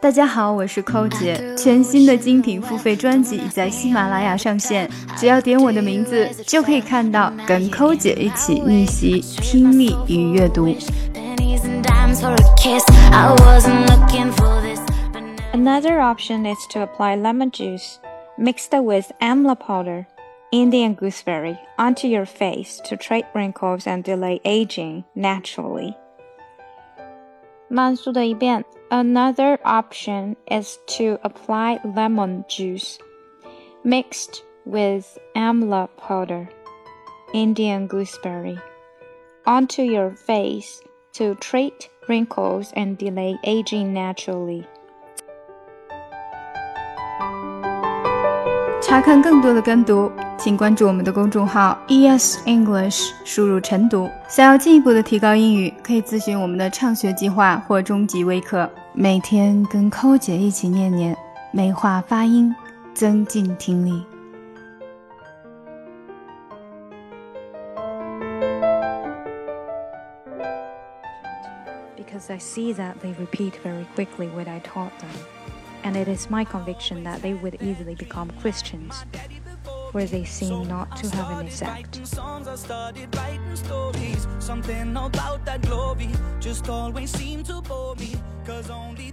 大家好，我是寇姐。全新的精品付费专辑已在喜马拉雅上线，只要点我的名字，就可以看到跟寇姐一起逆袭听力与阅读。Another option is to apply lemon juice mixed with amla powder, Indian gooseberry, onto your face to treat wrinkles and delay aging naturally. 慢速的一遍。Another option is to apply lemon juice mixed with amla powder, Indian gooseberry, onto your face to treat wrinkles and delay aging naturally. 查看更多的跟读，请关注我们的公众号 ES English，输入晨读。想要进一步的提高英语，可以咨询我们的畅学计划或中级微课。每天跟扣姐一起念念，美化发音，增进听力。Because I see that they repeat very quickly what I taught them. And it is my conviction that they would easily become Christians, where they seem not to have any sect. Something about that glory just always seemed to bore me, cause only